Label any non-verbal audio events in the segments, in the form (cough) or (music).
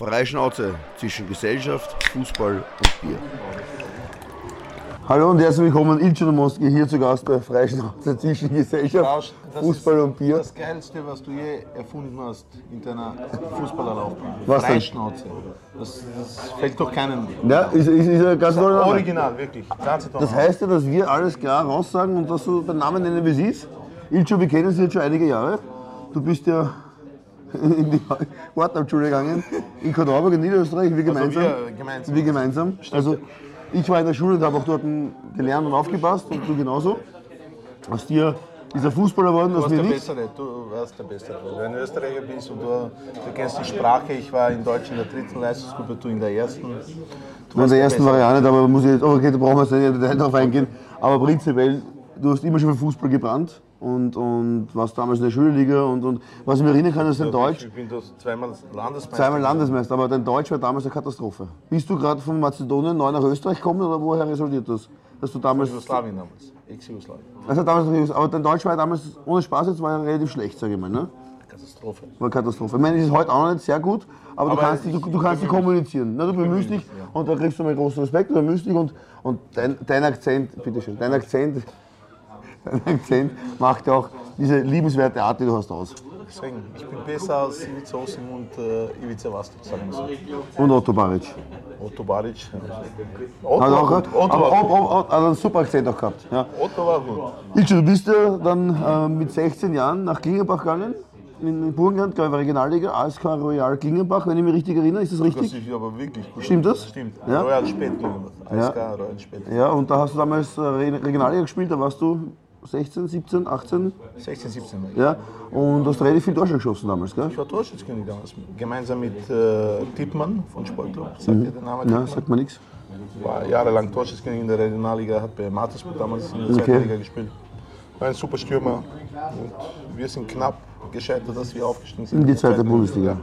Freischnauze zwischen Gesellschaft, Fußball und Bier. Hallo und herzlich willkommen, Ilcho Nomoski, hier zu Gast bei Freischnauze zwischen Gesellschaft, Das Fußball und Bier. Das Geilste, was du je erfunden hast in deiner Fußballerlaufbahn. Was? Freischnauze. Das, das fällt doch keinem. Ja, ist, ist, ist ein ganz toller Name. Original, wirklich. Das heißt ja, dass wir alles klar raussagen und dass du den Namen nennen, wie es ist. Ilcho, wir kennen sie jetzt schon einige Jahre. Du bist ja (laughs) in die Wortabschule gegangen, in Kornauburg in Niederösterreich, wir gemeinsam. Also wir gemeinsam. Wir gemeinsam. Also ich war in der Schule und habe auch dort gelernt und aufgepasst und du genauso. Aus dir ist er Fußballer geworden, Du aus warst mir der nicht. Bessere, du warst der Bessere. Weil du ein Österreicher bist und du, du kennst die Sprache. Ich war in Deutsch in der dritten Leistungsgruppe, du in der ersten. Du In der ersten Bessere. Variante, aber muss ich jetzt, okay, da brauchen wir jetzt nicht Detail drauf eingehen. Aber prinzipiell, du hast immer schon für Fußball gebrannt und, und warst damals in der Schulliga und, und was ich mich erinnern kann, ist dein Deutsch. Ich bin zweimal Landesmeister. Zweimal Landesmeister, aber dein Deutsch war damals eine Katastrophe. Bist du gerade von Mazedonien neu nach Österreich gekommen oder woher resultiert das? Dass du damals. Jugoslawien damals. Ex-Jugoslawien. Also damals aber dein Deutsch war ja damals, ohne Spaß jetzt, war ja relativ schlecht, sage ich mal. Ne? Katastrophe. War Katastrophe. Ich meine, es ist heute auch noch nicht sehr gut, aber, du Aber kannst, ich- du, du kannst dich kommunizieren. Ne? Du bemühst dich und da kriegst du mal großen Respekt, du bemühst dich und, und dein, dein Akzent, bitteschön, dein Akzent, (laughs) dein Akzent macht ja auch diese liebenswerte Art, die du hast, aus. Deswegen, ich bin besser als Ivica Osim und äh, Ivica Vastic, sagen wir so. Und Otto Baric. Otto Baric. Otto Hat war auch. Otto aber war gut. Otto, hat einen super Akzent auch gehabt. Ja. Otto war gut. Ilse, du bist ja dann äh, mit 16 Jahren nach Klingenbach gegangen, in Burgenland, glaube ich, Regionalliga, ASK Royal Klingenbach, wenn ich mich richtig erinnere, ist das Das richtig? ist aber wirklich gut. Stimmt das? Stimmt. Ja. Royal Spätling. ASK Royal Spätling. Ja, und da hast du damals äh, Re- Regionalliga gespielt, da warst du 16, 17, 18, 16, 17 war ich. ja, und hast relativ viel Torschlag geschossen damals, gell? Ich war Torschützkönig damals. Gemeinsam mit äh, Tippmann von Sportclub. Sagt ihr den Namen? Mhm. Ja, Tippmann? sagt mir nichts. War jahrelang Torschützkönig in der Regionalliga, hat bei Mattersburg damals in der Okay. zweiten Liga gespielt. War ein super Stürmer. Und wir sind knapp gescheitert, dass wir aufgestiegen sind. In die zweite Bundesliga.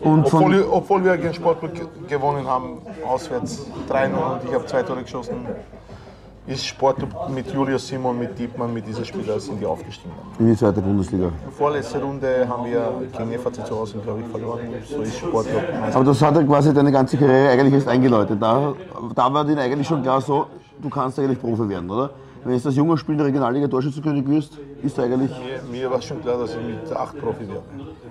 Und Obwohl, von, wir- obwohl wir gegen Sportclub ge- gewonnen haben, auswärts 3-0 und ich habe zwei Tore geschossen, ist Sportclub mit Julius Simon, mit Diepmann, mit dieser Spieler sind die aufgestiegen. in die zweite Bundesliga. Vorletzte Runde haben wir gegen FAC zu Hause, glaube ich, verloren. So ist Meister. Aber das hat ja quasi deine ganze Karriere eigentlich erst eingeläutet. Da, da war dir eigentlich schon klar so, du kannst eigentlich Profi werden, oder? Wenn du als junger Spieler in der Regionalliga Torschützenkönig wirst, ist da eigentlich Mir, mir war schon klar, dass ich mit 8 Profi werde,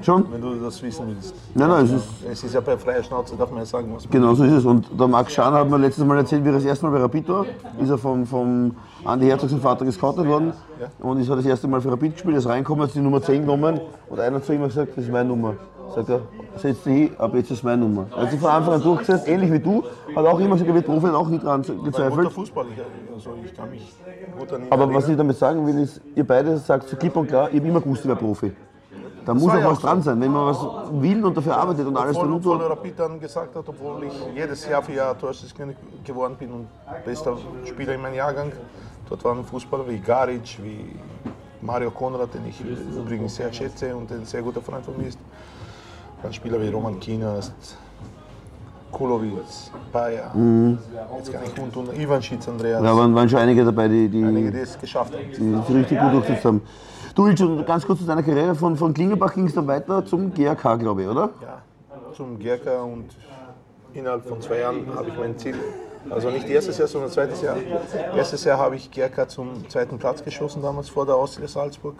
schon? wenn du das wissen willst. Nein, nein, es ist, Es ist ja bei freier Schnauze, darf man ja sagen, was man genau so ist es. Und der Max Schan hat mir letztes Mal erzählt, wie er das erste Mal bei Rapid war. Ist er vom, vom Andi Herzog, sein Vater, gescoutet worden. Und ist er das erste Mal für Rapid gespielt, ist reingekommen, hat die Nummer 10 genommen. Und einer hat zu ihm gesagt, das ist meine Nummer. Sagt er, setz dich hin, aber jetzt ist meine Nummer. Er hat sich von Anfang an durchgesetzt, ähnlich wie du. Hat auch immer er wird Profi, auch nie dran gezweifelt. Fußballer, ich- also ich kann mich gut an ihn Aber was erinnern. ich damit sagen will, ist, ihr beide sagt so klipp und klar, ich habe immer gewusst, ich wäre Profi. Da muss auch ja was auch dran so. sein, wenn man was will und dafür arbeitet und alles Obwohl, obwohl tut. Rapid dann gesagt hat, obwohl ich jedes Jahr für Jahr Torschützkönig geworden bin und bester Spieler in meinem Jahrgang. Dort waren Fußballer wie Garic, wie Mario Konrad, den ich übrigens sehr schätze und ein sehr guter Freund von mir ist. Dann Spieler wie Roman Kinas, Kulovic, Bayer, jetzt kann ich und, und Ivan Schitz, Andreas, Mhm. Da waren, waren schon einige dabei, die, die, einige, die es geschafft haben. die, die richtig gut durchgesetzt haben. Du, Ilse, ganz kurz zu deiner Karriere. Von, von Klingenbach ging es dann weiter zum GRK, glaube ich, oder? ja, zum Gerka und innerhalb von zwei Jahren habe ich mein Ziel, also nicht erstes Jahr, sondern zweites Jahr. Erstes Jahr habe ich Gerka zum zweiten Platz geschossen, damals vor der Austria Salzburg.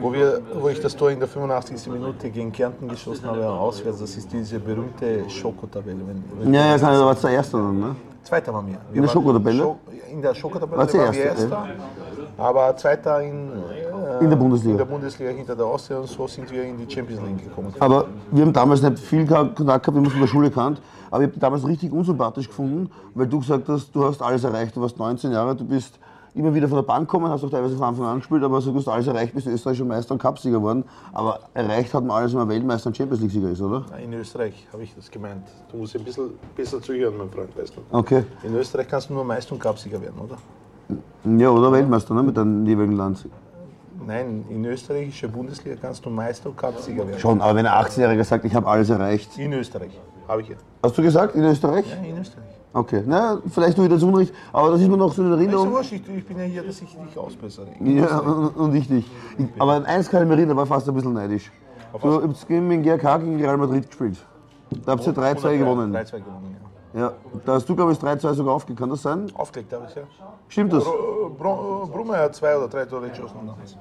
Wo, wir, wo ich das Tor in der 85. Minute gegen Kärnten geschossen habe, auswärts, das ist diese berühmte Schokotabelle. Wenn, Ja, ja, kann, da war es der Erste dann, ne? Zweiter waren wir. wir der waren Schokotabelle? Scho- in der Schokotabelle du waren wir Erster, Erster, aber Zweiter in, äh, In der Bundesliga. in der Bundesliga hinter der Austria und so sind wir in die Champions League gekommen. Aber wir haben damals nicht viel Kontakt gehabt, wir haben uns von der Schule gekannt. Aber ich habe damals richtig unsympathisch gefunden, weil du gesagt hast, du hast alles erreicht. Du warst 19 Jahre, du bist immer wieder von der Bank gekommen, hast auch teilweise von Anfang an gespielt, aber so, du hast alles erreicht, bist österreichischer Meister und Cupsieger geworden. Aber erreicht hat man alles, wenn man Weltmeister und Champions League-Sieger ist, oder? In Österreich habe ich das gemeint. Du musst ein bisschen besser zuhören, mein Freund, weißt du. Okay. In Österreich kannst du nur Meister und Cupsieger werden, oder? Ja, oder Weltmeister ne, mit deinem jeweiligen Land. Nein, in österreichischer Bundesliga kannst du Meister und Cupsieger werden. Schon, aber wenn ein 18-Jähriger sagt, ich habe alles erreicht. In Österreich, habe ich ja. Hast du gesagt, in Österreich? Ja, in Österreich. Okay, na, vielleicht tue ich das Unrecht, aber das ist mir noch so in Ist ja Erinnerung. wurscht, ich, ich bin ja hier, dass ich dich ausbessere. Ja, und ich dich. Ich- Aber eins kann ich mich erinnern, war fast ein bisschen neidisch. Du habt gegen den GRK gegen Real Madrid gespielt. Da habt ihr 3-2 gewonnen. 3-2 gewonnen, ja. Ja, da hast du, glaube ich, 3-2 sogar aufgelegt. Kann das sein? Aufgelegt habe ich ja. Stimmt das? Br- Br- Brummer hat zwei oder drei Tore geschossen. damals.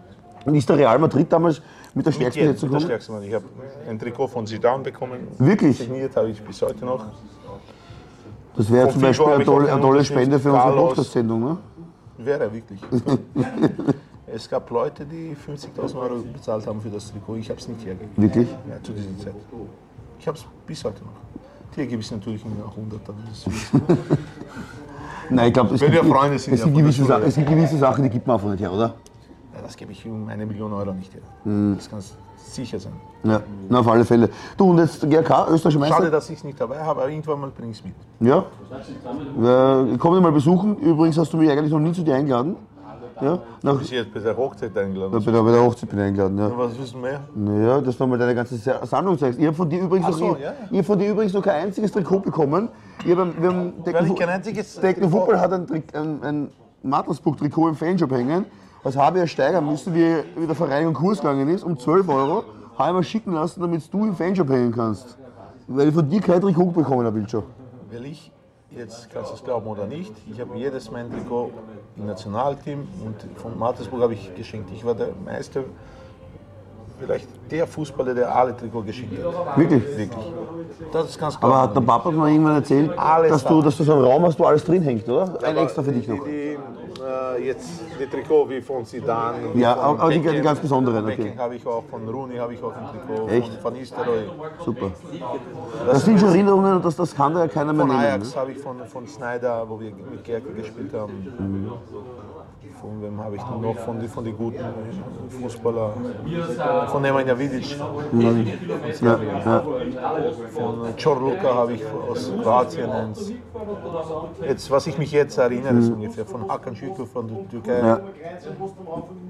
Und ist der Real Madrid damals mit der stärksten Besetzung mit der gekommen? stärksten. Ich habe ein Trikot von Zidane bekommen. Wirklich? Signiert habe ich bis heute noch. Das wäre zum Beispiel eine tolle, eine tolle Spende für unsere. Podcast-Sendung. Ne? Wäre wirklich. (laughs) es gab Leute, die 50.000 Euro bezahlt haben für das Trikot. Ich habe es nicht hergegeben. Wirklich? Ja, zu dieser Zeit. Ich habe es bis heute noch. Hier gebe ich es natürlich in 100. Das ist viel. (laughs) Nein, ich glaube, es, gibt- Freunde sind, es, ja, gibt gewisse. Sachen- es gibt gewisse Sachen, die gibt man einfach nicht her, oder? Ja, das gebe ich um eine Million Euro nicht her. Das kann sicher sein. Ja, na, auf alle Fälle. Du, und jetzt GRK, österreichischer Meister? Schade, dass ich es nicht dabei habe, aber irgendwann mal bringe ich es mit. Ja. Äh, komm dich mal besuchen. Übrigens hast du mich eigentlich noch nie zu dir eingeladen. Ja, nach, Ich jetzt bei der Hochzeit eingeladen. bei, der, bei der Hochzeit bin ich eingeladen. Ja. Was wissen wir? Naja, dass du mal deine ganze Sa- Sammlung zeigst. Ich habe von dir übrigens, Ach noch, so, ich, ja, ja. von dir übrigens noch kein einziges Trikot bekommen. Ich hab, wir haben Decken, ich kein einziges Decken Football hat ein, ein, ein Matelsburg-Trikot im Fanshop hängen. Das habe ich ja steigern müssen, wie, wie der Vereinigung Kurs gegangen ist, um 12 Euro. Habe ich mir schicken lassen, damit du im Fanshop hängen kannst. Weil ich von dir kein Trikot bekommen habe, schon. Weil ich, jetzt kannst du es glauben oder nicht, ich habe jedes mein Trikot im Nationalteam und von Mattersburg habe ich geschenkt. Ich war der Meister, vielleicht der Fußballer, der alle Trikot geschenkt hat. Wirklich? Wirklich. Das kannst du Aber glauben hat der Papa mir irgendwann erzählt, Alles dass du, dass du so einen Raum hast, wo alles drin hängt, oder? Ein extra für dich noch. Die, die, äh, jetzt die Trikot wie von Zidane. Ja, aber die- die ganz besonderen, okay. Habe ich auch, von Rooney habe ich auch ein Trikot, Echt? von Van Nistelrooy. Super. Das sind schon Erinnerungen und das, das kann da ja keiner mehr Von nehmen. Ajax Ne? habe ich von, von Snyder, wo wir mit Gerke gespielt haben. Von wem habe ich denn noch? Von den von die guten Fußballer. Von Nemanja Vidic. Ja, ja. Von Čorluka habe ich aus Kroatien eins. Jetzt, was ich mich jetzt erinnere, ist ungefähr von Hakan Şükür von der Türkei. Mhm. Ja.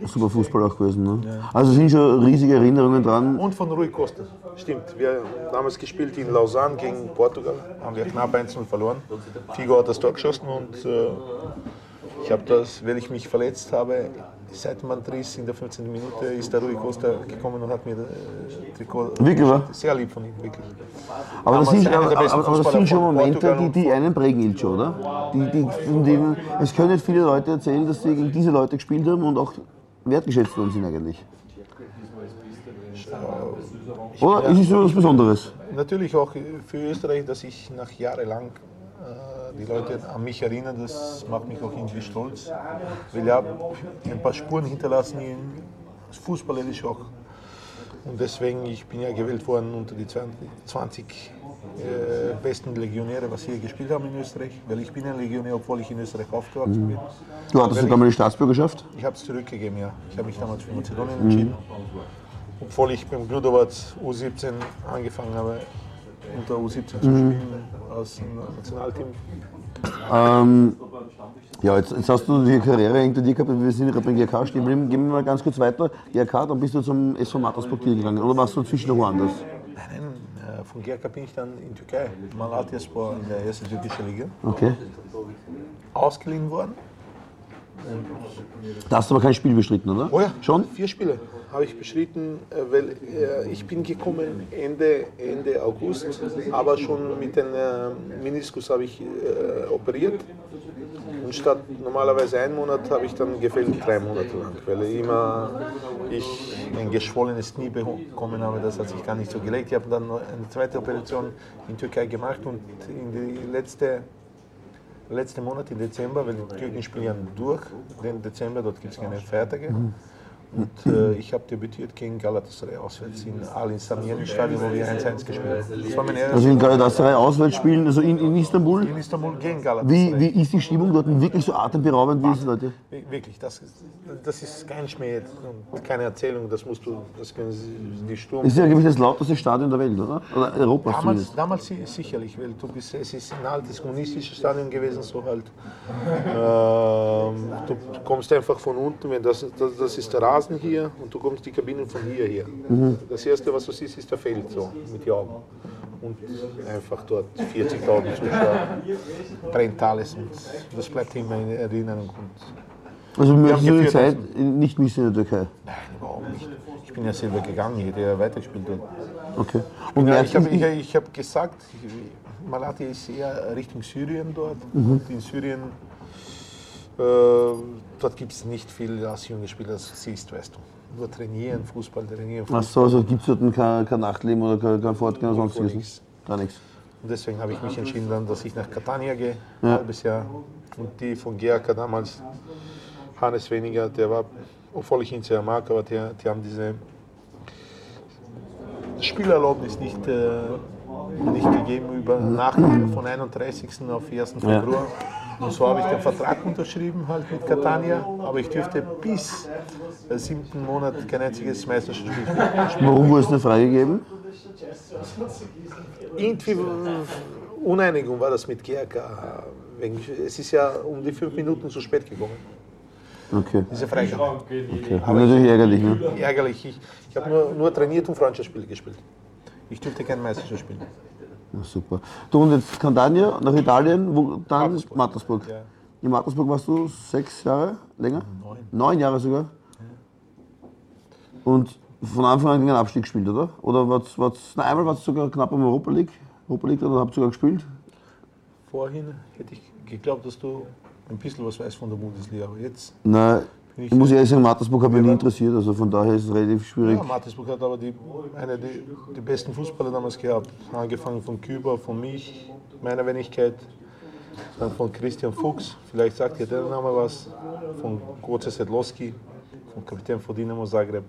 Super Fußball auch gewesen. Ne? Also sind schon riesige Erinnerungen dran. Und von Rui Costa. Stimmt, wir haben damals gespielt in Lausanne gegen Portugal. Haben wir knapp 1-0 verloren. Figo hat das Tor geschossen und äh, ich habe das, weil ich mich verletzt habe, seit man in der 15. Minute ist der Rui Costa gekommen und hat mir das äh, Trikot. Wirklich, wa? Sehr lieb von ihm, wirklich. Aber das, sind, aber, aber, das sind schon Momente, die, die einen prägen, Ilcho, oder? Die, die, von denen, es können nicht viele Leute erzählen, dass sie gegen diese Leute gespielt haben und auch wertgeschätzt worden sind eigentlich. Oder? Ist es so was Besonderes? Natürlich auch für Österreich, dass ich nach jahrelang äh, die Leute an mich erinnern, das macht mich auch irgendwie stolz. Weil ich habe ein paar Spuren hinterlassen, in, fußballerisch auch. Und deswegen, ich bin ja gewählt worden unter die 20, 20 äh, besten Legionäre, was hier gespielt haben in Österreich. Weil ich bin ein Legionär, obwohl ich in Österreich aufgewachsen bin. Du hattest sogar mal die Staatsbürgerschaft? Ich habe es zurückgegeben, ja. Ich habe mich damals für Mazedonien entschieden. Obwohl ich beim Gludovac U17 angefangen habe, unter U17 zu spielen, aus dem Nationalteam. Ähm, ja, jetzt, jetzt hast du die Karriere hinter dir gehabt, wir sind gerade beim GRK stehen geblieben. Gehen wir mal ganz kurz weiter. GRK, dann bist du zum SV Mattersburg gegangen oder warst du zwischen woanders? Nein, nein, äh, von GRK bin ich dann in Türkei, Malatyaspor in der ersten türkischen Liga, Okay. ausgeliehen worden. Da hast du aber kein Spiel bestritten, oder? Oh ja, Schon? Vier Spiele habe ich bestritten, äh, weil äh, ich bin gekommen Ende, Ende August, aber schon mit dem äh, Meniskus habe ich äh, operiert. Und statt normalerweise einen Monat habe ich dann gefehlt drei Monate lang, weil immer ich ein geschwollenes Knie bekommen habe, das hat sich gar nicht so gelegt. Ich habe dann eine zweite Operation in Türkei gemacht und in die letzte letzten Monat im Dezember, weil die Türken spielen durch, den Dezember, dort gibt es keine Feiertage. Und äh, ich habe debütiert gegen Galatasaray auswärts in Al Insamiyen Stadion, wo wir 1-1 gespielt haben. Also in Galatasaray auswärts spielen, also in, in Istanbul. in Istanbul gegen Galatasaray. Wie, wie ist die Stimmung dort? Wirklich so atemberaubend wie ist es, Leute? Wir- Wirklich, das ist, das ist kein Schmäh und keine Erzählung, das musst du, das können Sie, die Sturm. Es ist ja gewiss das lauteste Stadion der Welt, oder? Oder Europas Damals, damals si- sicherlich, weil du bist, es ist ein altes kommunistisches Stadion gewesen, so halt. (laughs) Ähm, du kommst einfach von unten, wenn das, das, das ist der Rasen hier und du kommst die Kabinen von hier her. Das erste, was du siehst, ist der Feld so mit den Augen. Und einfach dort 40.000 Zuschauer, brennt alles und das bleibt immer in Erinnerung. Und Also Wir haben die geführt, Zeit nicht missen in der Türkei? Nein, überhaupt nicht. Ich bin ja selber gegangen, ich hätte ja weitergespielt dort. Okay. Und Ja, ich habe hab gesagt, Malatya ist eher Richtung Syrien dort. Mhm. Und in Syrien, dort gibt es nicht viel als junge Spieler, das siehst weißt du. Nur trainieren, Fußball trainieren. Ach so, also gibt es dort kein, kein Nachtleben oder kein, kein Fortgehen oder sonstiges? nichts. Gar nichts. Und deswegen habe ich mich entschieden, dann, dass ich nach Catania gehe, ein Ja. halbes Jahr. Und die von GAK damals, Hannes Weniger, der war, obwohl ich ihn sehr mag, aber die, die haben diese Spielerlaubnis nicht, äh, nicht gegeben über nach von 31. auf 1. Februar. Und so habe ich den Vertrag unterschrieben halt mit Catania, aber ich dürfte bis äh, siebten Monat kein einziges Meisterschaftsspiel spielen. Warum wurde es eine freigegeben? irgendwie Uneinigung war das mit GRK. Es ist ja um die fünf Minuten zu spät gekommen, Okay. diese Freigabe. okay. Aber natürlich ärgerlich, ne? Ärgerlich. Ich, ich habe nur, nur trainiert und Freundschaftsspiele gespielt. Ich dürfte kein Meisterschaftsspiel spielen. Ja, super. Du und jetzt Catania nach Italien, wo dann Mattersburg. Mattersburg. Ja. In Mattersburg warst du sechs Jahre länger? Neun. Neun Jahre sogar? Und von Anfang an gegen den Abstieg gespielt, oder? Oder war's, war's, na, einmal war es sogar knapp um Europa League? Europa League, oder habt ihr sogar gespielt? Vorhin hätte ich geglaubt, dass du ein bisschen was weißt von der Bundesliga, aber jetzt. Nein, Bin ich ich- muss ehrlich sagen, Mattersburg hat mich nie interessiert, also von daher ist es relativ schwierig. Ja, Mattersburg hat aber die, eine die, die besten Fußballer damals gehabt. Angefangen von Küber, von mich, meiner Wenigkeit, dann von Christian Fuchs, vielleicht sagt ihr der Name was, von Goce Sedlowski, vom Kapitän von Dinamo Zagreb,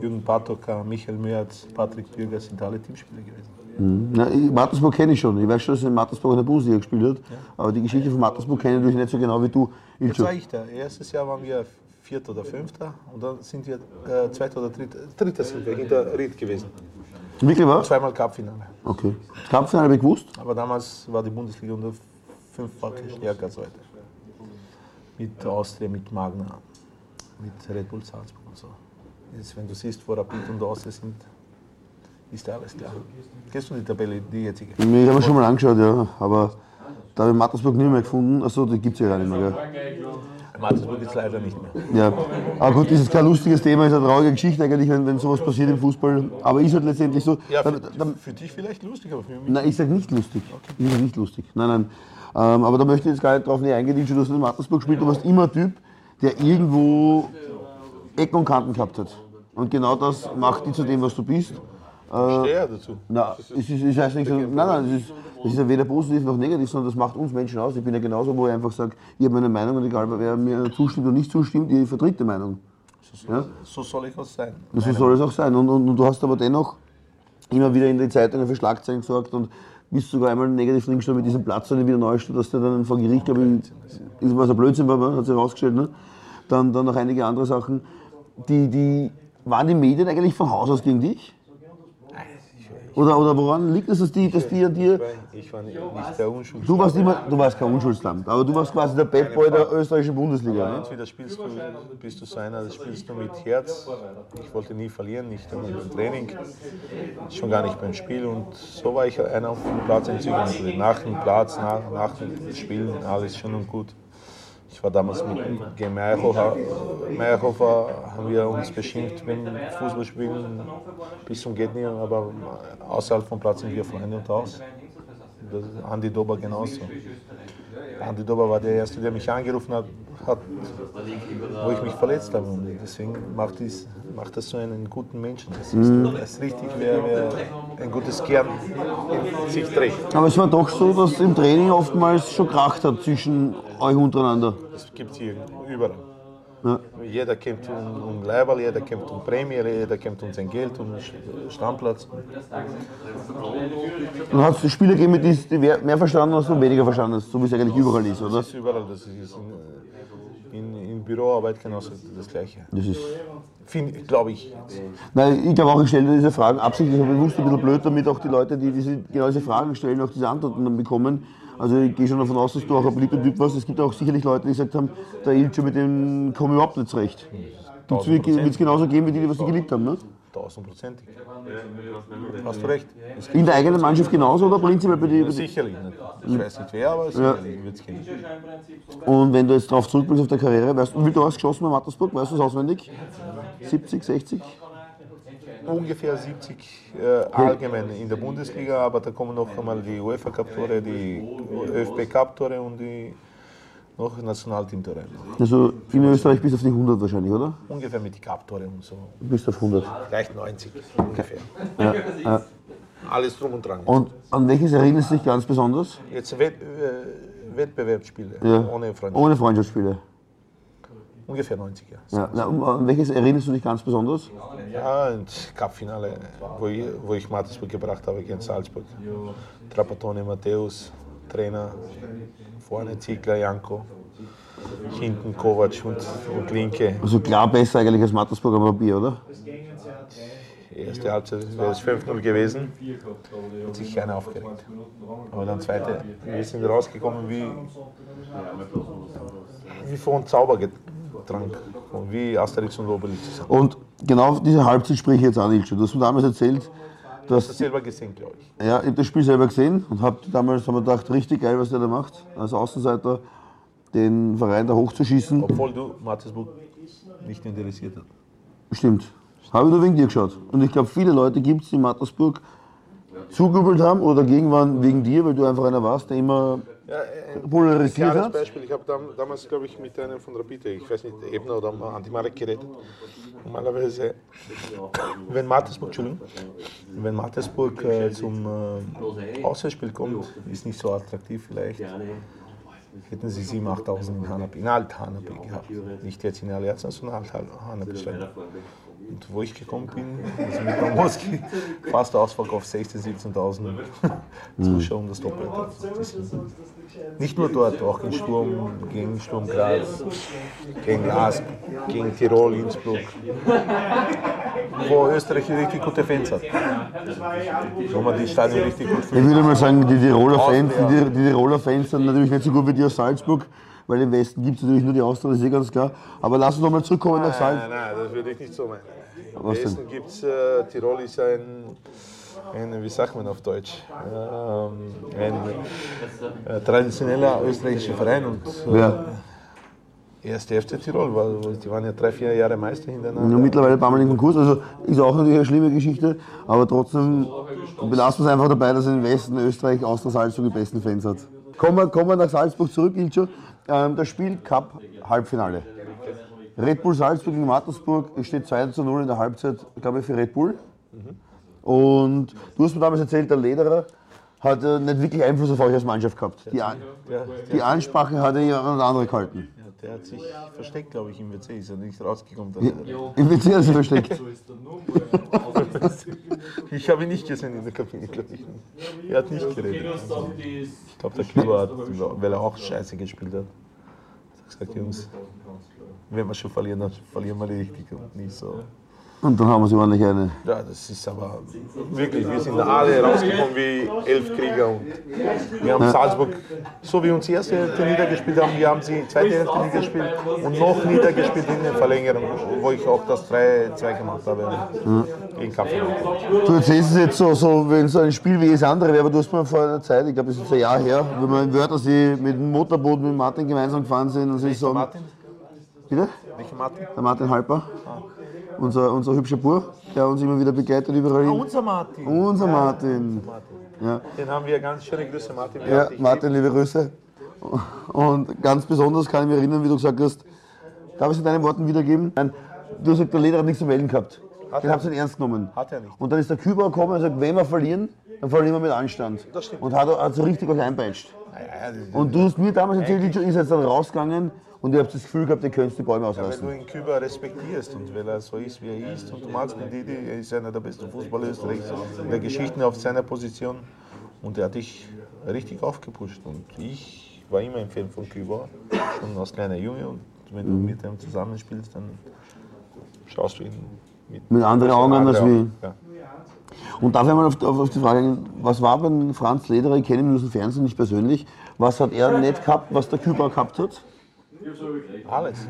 Jürgen Patoka, Michael Merz, Patrick Bürger sind alle Teamspieler gewesen. Na, ich- Mattersburg kenne ich schon. Ich weiß schon, dass er in Mattersburg in der Bundesliga gespielt hat. Aber die Geschichte von Mattersburg kenne ich natürlich nicht so genau wie du. Jetzt Ilcho. war ich da. Erstes Jahr waren wir Vierter oder Fünfter und dann sind wir äh, Zweiter oder Dritter, Dritter sind wir hinter Ried gewesen. Wirklich was? Zweimal Cupfinale. Okay. Das Kampffinale habe ich gewusst. Aber damals war die Bundesliga unter fünffach stärker als heute. Mit Austria, mit Magna, mit Red Bull Salzburg und so. Jetzt, wenn du siehst, wo Rapid und Austria sind, ist ja alles klar. Kennst du die Tabelle, die jetzige? Ich habe schon mal angeschaut, ja. Aber da habe ich Mattersburg nie mehr gefunden. Achso, die gibt es ja gar nicht mehr. Gell? Mattersburg jetzt leider nicht mehr. Ja. Aber gut, das ist kein lustiges Thema, ist eine traurige Geschichte eigentlich, wenn, wenn sowas passiert im Fußball. Aber ist halt letztendlich so. Ja, da, für, da, für dich vielleicht lustig, aber für mich. nein, ich sage nicht lustig. Ich sage nicht lustig. Nein, nein. Ähm, aber da möchte ich jetzt gar nicht drauf näher eingehen. Du hast in Mattersburg gespielt, du warst immer ein Typ, der irgendwo Ecken und Kanten gehabt hat. Und genau das macht dich zu dem, was du bist. Stehe ja dazu. Na, es ist, ich heißt nicht so, nein, nein, es ist, es ist ja weder positiv noch negativ, sondern das macht uns Menschen aus. Ich bin ja genauso, wo ich einfach sage, ich habe meine Meinung und egal, wer mir zustimmt oder nicht zustimmt, ich vertrete die Meinung. Ja? So soll ich auch sein. So soll es auch sein. Und, und, und du hast aber dennoch immer wieder in den Zeitungen für Schlagzeilen gesorgt und bist sogar einmal negativ gestanden mit diesem Platz, den wieder neu steht, dass der dann vor Gericht, glaube ich, ist was ein Blödsinn war, hat sich herausgestellt. Ne? Dann, dann noch einige andere Sachen. Die, die, waren die Medien eigentlich von Haus aus gegen dich? Oder, oder woran liegt es, dass die, dass die an dir. Ich war nicht der Unschuld. Du warst immer, du warst kein Unschuldsland, aber du warst quasi der Bad Boy der österreichischen Bundesliga. Ne? Entweder spielst du, bist du so einer, das spielst du mit Herz. Ich wollte nie verlieren, nicht einmal beim Training, schon gar nicht beim Spiel. Und so war ich einer auf dem Platz entzügend. Nach dem Platz, nach, nach dem Spielen, alles schön und gut. Ich war damals mit gegen Meyerhofer, Meyerhofer haben wir uns beschimpft beim Fußballspielen bis zum geht aber außerhalb vom Platz sind wir Freunde und aus. Das Andi Dober genauso. Andi Dober war der Erste, der mich angerufen hat, hat wo ich mich verletzt habe. Und deswegen macht, dies, macht das so einen guten Menschen. Das ist, das ist richtig, wer, wer ein gutes Kern in sich trägt. Aber es war doch so, dass im Training oftmals schon kracht hat zwischen euch untereinander. Das gibt es hier überall. Ja. Jeder kämpft um, um Leiberl, jeder kämpft um Prämie, jeder kämpft um sein Geld, um Stammplatz. Dann hat es Spieler gegeben, die mehr verstanden hast und weniger verstanden hast, so wie es eigentlich überall ist, oder? Das ist überall, das ist in, in, in Büroarbeit genauso das Gleiche. Das ist Glaube ich. Nein, ich glaube auch, ich stelle dir diese Fragen absichtlich und bewusst ein bisschen blöd, damit auch die Leute, die diese, genau diese Fragen stellen, auch diese Antworten dann bekommen. Also ich gehe schon davon aus, dass du auch ein beliebter Typ warst. Es gibt auch sicherlich Leute, die gesagt haben, der Ilcho, mit dem komme ich überhaupt nicht zurecht. Wird es genauso geben wie die, die was sie geliebt haben, ne? Tausendprozentig. Hast du recht. In der eigenen Mannschaft genauso oder prinzipiell bei dir? Sicherlich nicht. Ich weiß nicht wer, aber sicherlich wird es gehen. Und wenn du jetzt darauf zurückblickst auf deine Karriere, weißt du, wie du hast geschossen bei Mattersburg? Weißt du das auswendig? 70, 60? Ungefähr 70 äh, allgemein in der Bundesliga, aber da kommen noch einmal die UEFA Cup-Tore, die ÖFB Cup-Tore und die noch Nationalteam-Tore. Also in Österreich bist du auf die 100 wahrscheinlich, oder? Ungefähr mit die Cup-Tore und so. Du bist auf 100. Vielleicht 90 ungefähr. Ja, ja. Alles drum und dran. Und an welches erinnerst du dich ganz besonders? Jetzt Wett, äh, Wettbewerbsspiele Ja. ohne Freunde. Ohne Freundschaftsspiele. Ungefähr 90, ja. Ja. An welches erinnerst du dich ganz besonders? Ja, und Cup-Finale, wo ich, wo ich Mattersburg gebracht habe gegen Salzburg. Trapattoni, Matthäus, Trainer, vorne Ziegler, Janko, hinten Kovac und, und Linke. Also klar besser eigentlich als Mattersburg am Papier, oder? Erste Halbzeit wäre es 5-0 gewesen, hat sich keiner aufgeregt. Aber dann zweite, wir sind rausgekommen wie, wie von Zaubertrank, wie Asterix und Obelix. Und genau diese Halbzeit spreche ich jetzt an, Ilse. Du hast mir damals erzählt, Das hast selber gesehen, glaube ich. ja, ich hab das Spiel selber gesehen und hab damals haben wir gedacht, richtig geil, was der da macht, als Außenseiter, den Verein da hochzuschießen. Obwohl du Mattersburg nicht interessiert hat. Stimmt. Habe ich nur wegen dir geschaut. Und ich glaube, viele Leute gibt es, die Mattersburg zugejubelt haben oder dagegen waren wegen dir, weil du einfach einer warst, der immer Ja, ein polarisiert klares hat. Beispiel. Ich habe dam damals, glaube ich, mit einem von Rapid, ich weiß nicht, Ebner oder Antimarek geredet. Normalerweise, wenn Mattersburg, Entschuldigung, wenn Mattersburg äh, zum äh, Auswärtsspiel kommt, ist nicht so attraktiv vielleicht. Hätten sie 7.000, 8.000 in Hanapi, in Alt-Hanapi gehabt. Nicht jetzt in Allianz, sondern Alt-Hanapi. Stadion. Und wo ich gekommen bin, also mit Mamoski, fast Ausverkauf 16.000, 17.000 Zuschauer um das Doppelte. Das ist nicht nur dort, auch in Sturm, gegen Sturm Graz, gegen Lask, gegen Tirol, Innsbruck, wo Österreich richtig gute Fans hat. Wo man die Stadien richtig gut Ich fühlt. würde mal sagen, die Tiroler Fans, die, die Tiroler Fans sind natürlich nicht so gut wie die aus Salzburg, weil im Westen gibt es natürlich nur die Austria, das ist eh ganz klar. Aber lass uns nochmal zurückkommen nach Nein, Salzburg. nein, nein, das würde ich nicht so meinen. Im Was? Westen gibt es, äh, Tirol ist ein, ein, wie sagt man auf Deutsch, ähm, ein äh, traditioneller österreichischer Verein und äh, Ja. erste FC Tirol, weil die waren ja drei, vier Jahre Meister hintereinander. Nur mittlerweile ein paar Mal in Konkurs, also ist auch natürlich eine schlimme Geschichte, aber trotzdem belassen wir es einfach dabei, dass im Westen Österreich außer Salzburg die besten Fans hat. Kommen wir, kommen wir nach Salzburg zurück, Ilcho. Ähm, das Spiel Cup Halbfinale. Red Bull Salzburg gegen Mattersburg, steht 2 zu 0 in der Halbzeit, glaube ich, für Red Bull. Und du hast mir damals erzählt, der Lederer hat äh, nicht wirklich Einfluss auf euch als Mannschaft gehabt. Die, An die Ansprache hat er ja an andere gehalten. Der hat sich versteckt, glaube ich, im WC, ist er nicht rausgekommen. Im WC hat er versteckt. Ich habe ihn nicht gesehen in der Kabine, glaube ich. Er hat nicht geredet. Also, ich glaube, der Kluber hat, weil er auch scheiße gespielt hat, hat gesagt, Jungs, wenn wir schon verlieren, dann verlieren wir richtig und nicht so. Und dann haben wir sie ordentlich eine. Ja, das ist aber wirklich, wir sind alle rausgekommen wie elf Krieger und wir haben Salzburg, so wie uns die erste Hälfte niedergespielt haben, wir haben sie zweite Hälfte niedergespielt und noch niedergespielt in der Verlängerung, wo ich auch das 3-2 gemacht habe gegen Kaffee. Du erzählst es jetzt so, so wenn so ein Spiel wie jedes andere wäre, aber du hast mir vor einer Zeit, ich glaube, es ist ein Jahr her, wenn wir in Wörthersee mit dem Motorboot mit Martin gemeinsam gefahren sind und sich so. Martin? Bitte? Welcher Martin? Der Martin Halper, unser, unser hübscher Bub, der uns immer wieder begleitet überall Ah, hin. unser Martin. Unser Martin. Ja, Den haben wir ganz schöne Grüße, Martin. Wir ja Martin, liebe Grüße. Und ganz besonders kann ich mich erinnern, wie du gesagt hast, darf ich es in deinen Worten wiedergeben? Nein, du hast gesagt, der Leder hat nichts zu melden gehabt. Hat Den habt ihr ernst genommen. Hat er nicht. Und dann ist der Küber gekommen und sagt, wenn wir verlieren, dann verlieren wir mit Anstand. Das stimmt. Und hat, hat so richtig euch einpeitscht. Ja, ja, Und du hast mir damals erzählt, ihr seid dann rausgegangen und ihr habt das Gefühl gehabt, ihr könnt die Bäume Wenn du ausreißen. ihn Kuba respektierst und weil er so ist, wie er ist und du magst ihn, Didi, er ist einer der besten Fußballer Österreichs in der Geschichte auf seiner Position und er hat dich richtig aufgepusht und ich war immer ein Fan von Kuba, schon als kleiner Junge und wenn du mit ihm zusammenspielst, dann schaust du ihn mit, Mit anderen Augen an als. Augen. Ja. Und darf ich mal auf, auf, auf die Frage eingehen, was war beim Franz Lederer, ich kenne ihn nur aus dem Fernsehen, nicht persönlich, was hat er nicht gehabt, was der Küber gehabt hat? Alles. (laughs)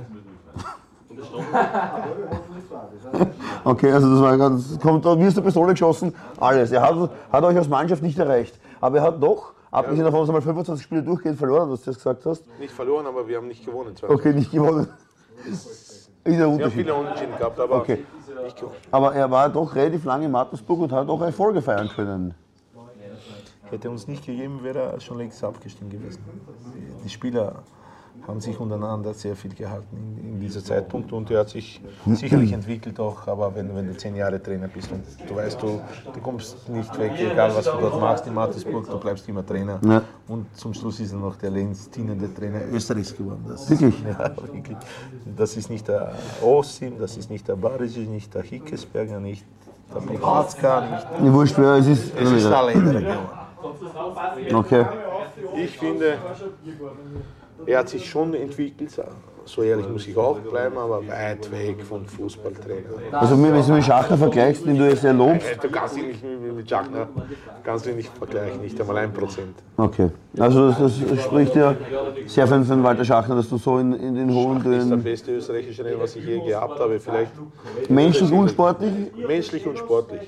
Okay, also das war ganz, kommt wie aus der Pistole geschossen, alles. Er hat, hat euch als Mannschaft nicht erreicht, aber er hat doch, abgesehen davon, dass er mal 25 Spiele durchgehend verloren hat, was du jetzt gesagt hast, Nicht verloren, aber wir haben nicht gewonnen. Zwei. okay, nicht gewonnen. Ist der Wir haben Unterschied. viele Unentschieden gehabt, aber Okay. nicht gewonnen. Aber er war doch relativ lange in Mattersburg und hat auch Erfolge feiern können. Hätte er uns nicht gegeben, wäre er schon längst abgestiegen gewesen. Die Spieler haben sich untereinander sehr viel gehalten in, in dieser Zeitpunkt und er hat sich sicherlich entwickelt auch, aber wenn, wenn du zehn Jahre Trainer bist und du weißt, du, du kommst nicht weg, egal was du dort machst in Mattersburg, du bleibst immer Trainer. Ja. Und zum Schluss ist er noch der längst dienende Trainer Österreichs geworden. Das, Wirklich? (laughs) Ja, wirklich. Das ist nicht der Osim, das ist nicht der Barisic, nicht der Hickesberger, nicht der Prohatzka, nicht. Mir wurscht, wer es ist. Es ist der Länder geworden. Okay. Ich finde, er hat sich schon entwickelt, so ehrlich muss ich auch bleiben, aber weit weg vom Fußballtrainer. Also wenn du mit Schachner vergleichst, den du jetzt sehr lobst. (laughs) Du kannst ihn nicht mit Schachner, kannst ihn nicht vergleichen, nicht einmal ein Prozent. Okay. Also das, das spricht ja sehr für den Walter Schachner, dass du so in, in den hohen Das ist der Tönen beste österreichische Trainer, was ich je gehabt habe. Vielleicht menschlich und sportlich. menschlich und sportlich.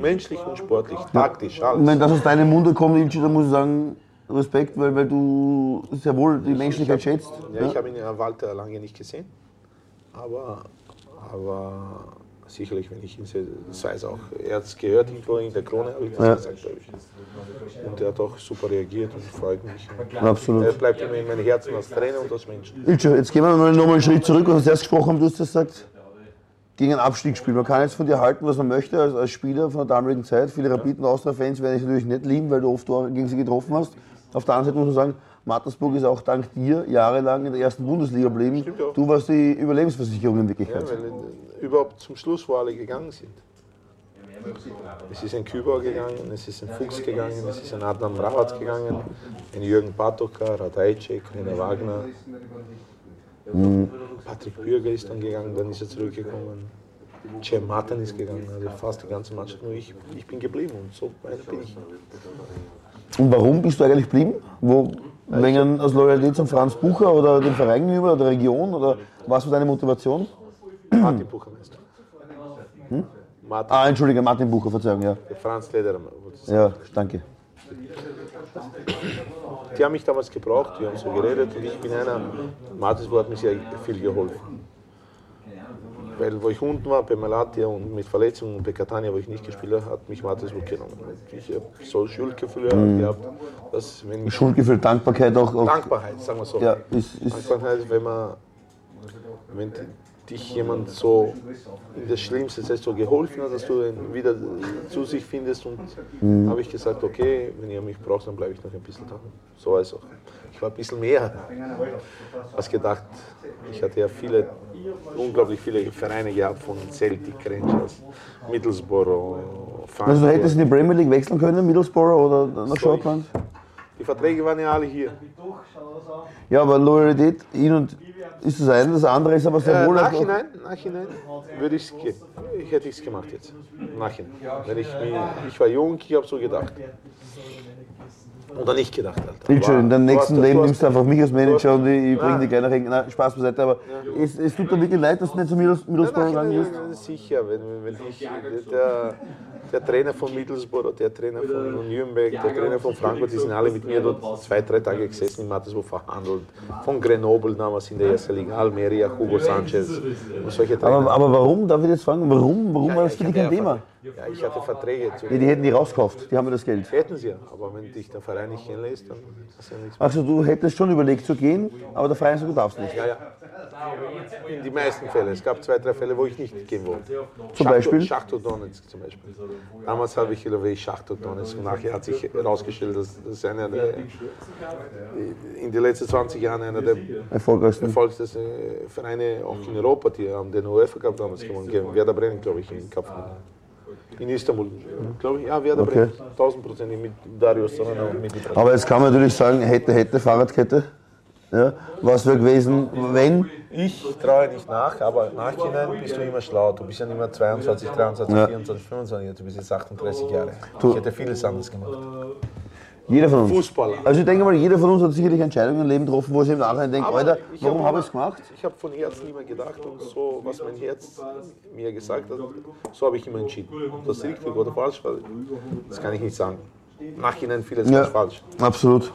Menschlich und sportlich, taktisch, alles. wenn das aus deinem Munde kommt, dann muss ich sagen, Respekt, weil, weil du sehr wohl die Menschlichkeit schätzt. Ja, ich habe ihn ja Walter lange nicht gesehen, aber, aber sicherlich, wenn ich ihn sehe, sei es auch, er hat es gehört, irgendwo in der Krone, habe ich das Ja. gesagt, glaube ich. Und er hat auch super reagiert und freut mich. Er Absolut. bleibt immer in meinem Herzen als Trainer und als Mensch. Jetzt gehen wir mal noch mal einen Schritt zurück, was du zuerst gesprochen hast, du hast gesagt, gegen ein Abstiegsspiel. Man kann jetzt von dir halten, was man möchte, als, als Spieler von der damaligen Zeit. Viele Rapid- und Austria-Fans werden dich natürlich nicht lieben, weil du oft gegen sie getroffen hast. Auf der anderen Seite muss man sagen, Mattersburg ist auch dank dir jahrelang in der ersten Bundesliga geblieben. Du warst die Überlebensversicherung in Ja, Wirklichkeit. weil äh, überhaupt zum Schluss, wo alle gegangen sind. Es ist ein Kübauer gegangen, es ist ein Fuchs gegangen, es ist ein Adnan Mravat gegangen, ein Jürgen Patoka, Radajcek, René Wagner. Patrick Bürger ist dann gegangen, dann ist er zurückgekommen. Cem Martin ist gegangen, also fast die ganze Mannschaft. Nur ich, ich bin geblieben und so einer bin ich. Und warum bist du eigentlich geblieben? Wo, wegen aus Loyalität zum Franz Bucher oder dem Verein gegenüber oder der Region? Oder was war deine Motivation? Martin Bucher meinst du? Martin, Ah, entschuldige, Martin Bucher, Verzeihung, ja. Franz Lederer. Ja, danke. Die haben mich damals gebraucht, die haben so geredet und ich bin einer, Martinsburg hat mir sehr viel geholfen. Weil wo ich unten war, bei Malatia und mit Verletzungen und bei Catania, wo ich nicht gespielt habe, hat mich Martinsburg genommen. Und Ich habe so Schuldgefühle gehabt, dass wenn Schuldgefühl, Dankbarkeit auch. auch Dankbarkeit, sagen wir so. ja, ist, ist, Dankbarkeit, wenn man, wenn dich jemand so in der schlimmsten Zeit so geholfen hat, dass du ihn wieder zu sich findest und habe ich gesagt, okay, wenn ihr mich braucht, dann bleibe ich noch ein bisschen da. So war es auch. Ich war ein bisschen mehr als gedacht. Ich hatte ja viele, unglaublich viele Vereine gehabt, von Celtic, Rangers, Middlesbrough, also du hättest Frankfurt. in die Premier League wechseln können, Middlesbrough oder nach Schottland? Die Verträge waren ja alle hier. Ja, aber Loyalität, ihn und ist das eine, das andere ist aber sehr Äh, wohl. auch- nachhinein, nachhinein würde ich's ge ich hätte ich es gemacht jetzt. Nachhinein. Wenn ich, ich war jung, ich habe so gedacht. Oder nicht gedacht, Alter. Bitte schön, in deinem Du nächsten Leben nimmst du einfach mich als Manager und ich, ich bringe die gerne rein. Nein, Spaß beiseite, aber es, es tut mir wirklich leid, dass du nicht zu Middles- Middlesbrough gegangen bist. Sicher, wenn, wenn ich, der, der Trainer von Middlesbrough, der Trainer von Nürnberg, der Trainer von Frankfurt, die sind alle mit mir dort zwei, drei Tage gesessen in Mattersburg verhandelt. Von Grenoble damals in der ersten Liga, Almeria, Hugo Sanchez und solche Trainer. Aber, aber warum, darf ich jetzt fragen, warum, warum war das für dich kein ja Thema? Ja, ich hatte Verträge. Zu Ja, die hätten die rausgekauft, die haben ja das Geld. Hätten sie ja, aber wenn dich der Verein nicht gehen lässt, dann ist ja nichts mehr. Also du hättest schon überlegt zu gehen, aber der Verein sagt, du darfst nicht. Ja, ja. In die meisten Fälle. Es gab zwei, drei Fälle, wo ich nicht gehen wollte. Zum Beispiel? Schachtel Donetsk zum Beispiel. Damals habe ich LW Schachtel Donetsk und nachher hat sich herausgestellt, dass das einer der, in den letzten 20 Jahren einer der Erfolgreichsten. erfolgreichsten äh, Vereine auch in Europa, die haben den UEFA Cup damals gewonnen. Werder Bremen, glaube ich, in Cup. In Istanbul, glaube ich. Ja, Werder Okay. Bremen. 1000 Prozent mit Darius Sorana und mit Ibrahim. Aber jetzt kann man natürlich sagen, hätte, hätte, Fahrradkette. Ja, was wäre gewesen, wenn? Ich traue nicht nach, aber nachhinein bist du immer schlau. Du bist ja nicht mehr 22, 23, Ja. 24, 25, du bist jetzt 38 Jahre. Du- Ich hätte vieles anders gemacht. Jeder von uns. Fußballer. Also ich denke mal, jeder von uns hat sicherlich Entscheidungen im Leben getroffen, wo er im Nachhinein denkt, Aber Alter, warum hab habe ich es gemacht? Ich habe von Herzen immer gedacht und so, was mein Herz mir gesagt hat, so habe ich immer entschieden. Ob das richtig oder falsch war, das kann ich nicht sagen. Nachhinein vieles Ja, falsch. absolut.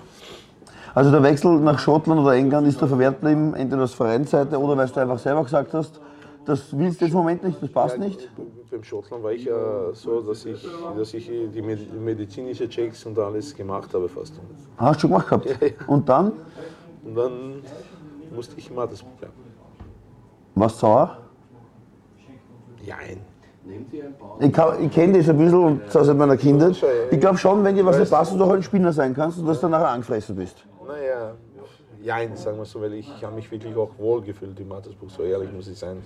Also der Wechsel nach Schottland oder England ist da verwehrt geblieben, entweder aus Vereinsseite oder weil du einfach selber gesagt hast, das willst du jetzt im Moment nicht, das passt nicht. Beim Schottland war ich ja so, dass ich, dass ich die med- medizinische Checks und alles gemacht habe fast. Hast du schon gemacht gehabt. Und dann, Und dann musste ich mal das Problem. was sauer? Jein. Ich, ich kenne das ein bisschen und das seit meiner Kindheit. Ich glaube schon, wenn dir was nicht passt, du doch halt ein Spinner sein kannst und dass du dann nachher angefressen bist. Naja, jein, sagen wir so, weil ich habe mich wirklich auch wohl gefühlt in Mattersburg, so ehrlich muss ich sein.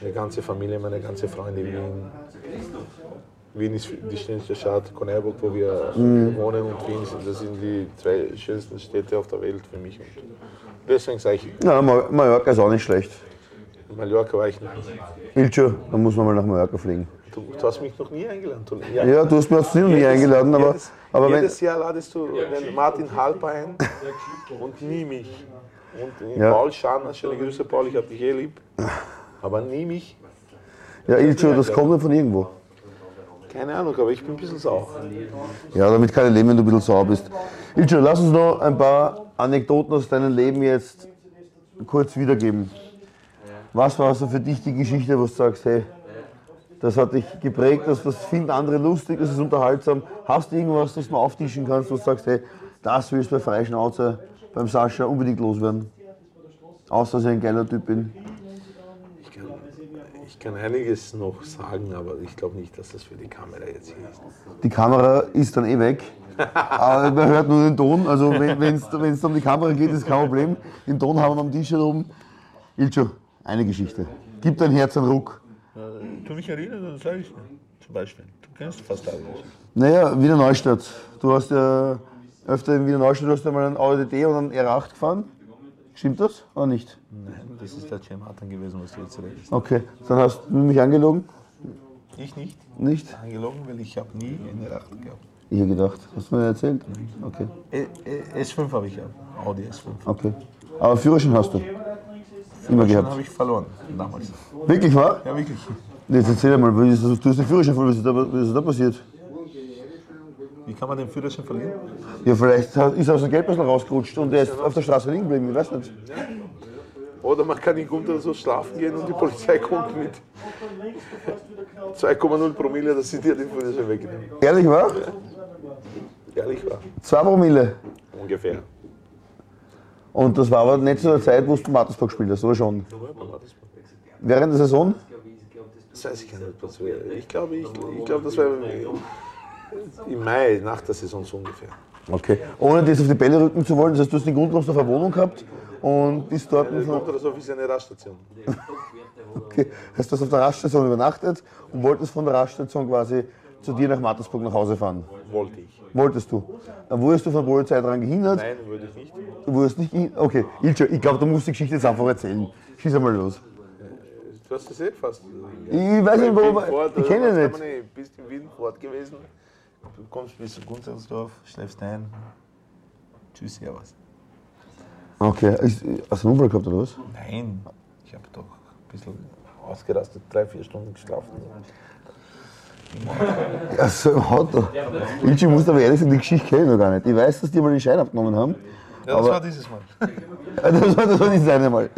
Meine ganze Familie, meine ganze Freunde in Wien. Wien ist die schönste Stadt, Konerburg, wo wir wohnen und Wien, sind- das sind die zwei schönsten Städte auf der Welt für mich. Und deswegen sage ich, Ma- Mallorca ist auch nicht schlecht. Mallorca war ich nie. Ilcho, dann muss man mal nach Mallorca fliegen. Du, du hast mich noch nie eingeladen. Du, Ja, du hast mir jetzt nie Jedes- eingeladen, aber, jedes, aber wenn, jedes Jahr ladest du den Martin Halper ein und nie mich. Und den Ja. Paul Scharner, schöne Grüße Paul, ich hab dich eh lieb. Aber nie mich. ja, Ilcho, das kommt nicht von irgendwo. Keine Ahnung, aber ich bin ein bisschen sauer. Ja, damit kann ich leben, wenn du ein bisschen sauer bist. Ilcho, lass uns noch ein paar Anekdoten aus deinem Leben jetzt kurz wiedergeben. Was war so für dich die Geschichte, wo du sagst, hey, das hat dich geprägt, das, das finden andere lustig, das ist unterhaltsam. Hast du irgendwas, das du mal auftischen kannst, wo du sagst, hey, das willst du bei Freischnauze, beim Sascha unbedingt loswerden? Außer, dass ich ein geiler Typ bin. Ich kann, ich kann einiges noch sagen, aber ich glaube nicht, dass das für die Kamera jetzt hier ist. Die Kamera ist dann eh weg. (laughs) Aber man hört nur den Ton. Also wenn es um die Kamera geht, ist kein Problem. Den Ton haben wir am Tisch herum. Ilcho, eine Geschichte. Gib dein Herz einen Ruck. Du mich erinnerst, dann sage ich zum Beispiel. Du kennst fast alles. Naja, Wiener Neustadt. Du hast ja öfter in Wiener Neustadt hast du mal einen Audi TT und einen R8 gefahren. Stimmt das oder nicht? Nein, das ist der Jim Harton gewesen, was du jetzt redest. Okay, dann hast du mich angelogen. Ich nicht. Nicht? Angelogen, weil ich habe nie eine Racht gehabt. Ich habe gedacht. Hast du mir erzählt? Okay, E- E- S5 habe ich gehabt. Audi S5. okay. Aber Führerschein hast du? Immer gehabt. habe ich verloren, damals. Wirklich wahr? Ja, wirklich. Jetzt erzähl mal, wie ist das, du hast den Führerschein verloren, was ist da, was ist da passiert? Wie kann man den Führerschein verlieren? Ja, vielleicht hat- ist er aus dem Geldbeutel rausgerutscht und er ist auf der Straße liegen geblieben, ich weiß nicht. Oder man kann nicht unter so schlafen gehen und die Polizei kommt mit 2,0 Promille, dass sie dir den Führerschein wegnehmen. Ehrlich wahr? Ehrlich war. Zwei Promille. Ungefähr. Und das war aber nicht zu der Zeit, wo du Mattersburg gespielt hast, oder schon? Während der Saison? Das weiß ich gar nicht, was wäre. Ich glaube, ich, ich glaube, das war im Mai, nach der Saison so ungefähr. Okay. Ohne das auf die Bälle rücken zu wollen, das heißt, du hast den Grund auf eine Wohnung gehabt und bist dort. Der oder so wie eine Raststation. Okay. Hast du hast auf der Raststation übernachtet und wolltest von der Raststation quasi zu dir nach Mattersburg nach Hause fahren. Wollte ich. Wolltest du. Dann wurdest du von der Polizei daran gehindert. Nein, würde ich nicht. Du wurdest nicht gehindert. Okay, Ilcho, ich glaube, du musst die Geschichte jetzt einfach erzählen. Schieß einmal los. Du hast das eh fast. Ich weiß nicht, warum. Ich kenne ihn nicht. nicht. Bist in Wien fort gewesen. Du kommst bis zu Gunzersdorf, schläfst ein. Tschüss, servus. Okay, hast du einen Unfall gehabt oder was? Nein, ich habe doch ein bisschen ausgerastet, drei, vier Stunden geschlafen. Ja, so im Auto. Ich muss aber ehrlich sagen, die Geschichte kenne ich noch gar nicht. Ich weiß, dass die mal den Schein abgenommen haben. Ja, das aber war dieses Mal. (laughs) das war, das war nicht das eine Mal.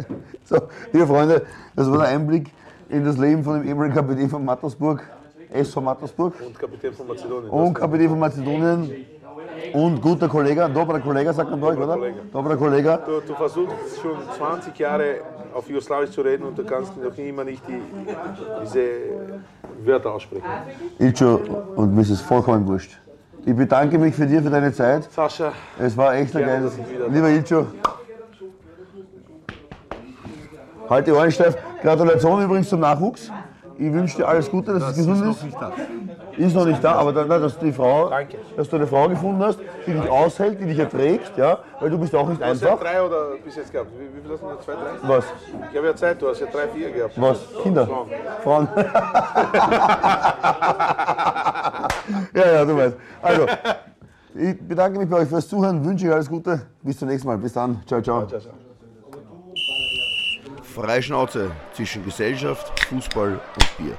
So, liebe Freunde, das war der Einblick in das Leben von dem ehemaligen Kapitän von Mattersburg, SV Mattersburg Und Kapitän von Mazedonien. und Kapitän von Mazedonien und guter Kollege, ein doberer Kollege, sagt man euch, oder? Doberer Kollege. Du, du versuchst schon 20 Jahre auf Jugoslawisch zu reden und du kannst noch immer nicht die, diese Wörter aussprechen. Ilcho, und mir ist es vollkommen wurscht. Ich bedanke mich für dir, für deine Zeit. Sascha, Es war echt ein geiles. Lieber Ilcho. Halt die Ohren steif. Gratulation übrigens zum Nachwuchs. Ich wünsche dir alles Gute, dass es gesund ist. Ist noch nicht da, aber dann, dass du die Frau, Danke. dass du eine Frau gefunden hast, die dich aushält, die dich erträgt, ja, weil du bist auch nicht Du hast ja einfach. drei oder bis jetzt gehabt? Wie, wie viel hast du noch? Zwei, drei? Was? Ich habe ja Zeit, du hast ja drei, vier gehabt. Was? Kinder? Frauen. Frauen. (laughs) ja, ja, du weißt. Also, Ich bedanke mich bei euch fürs Zuhören, wünsche euch alles Gute. Bis zum nächsten Mal. Bis dann. Ciao, ciao. Ciao, ciao. Freischnauze zwischen Gesellschaft, Fußball und Bier.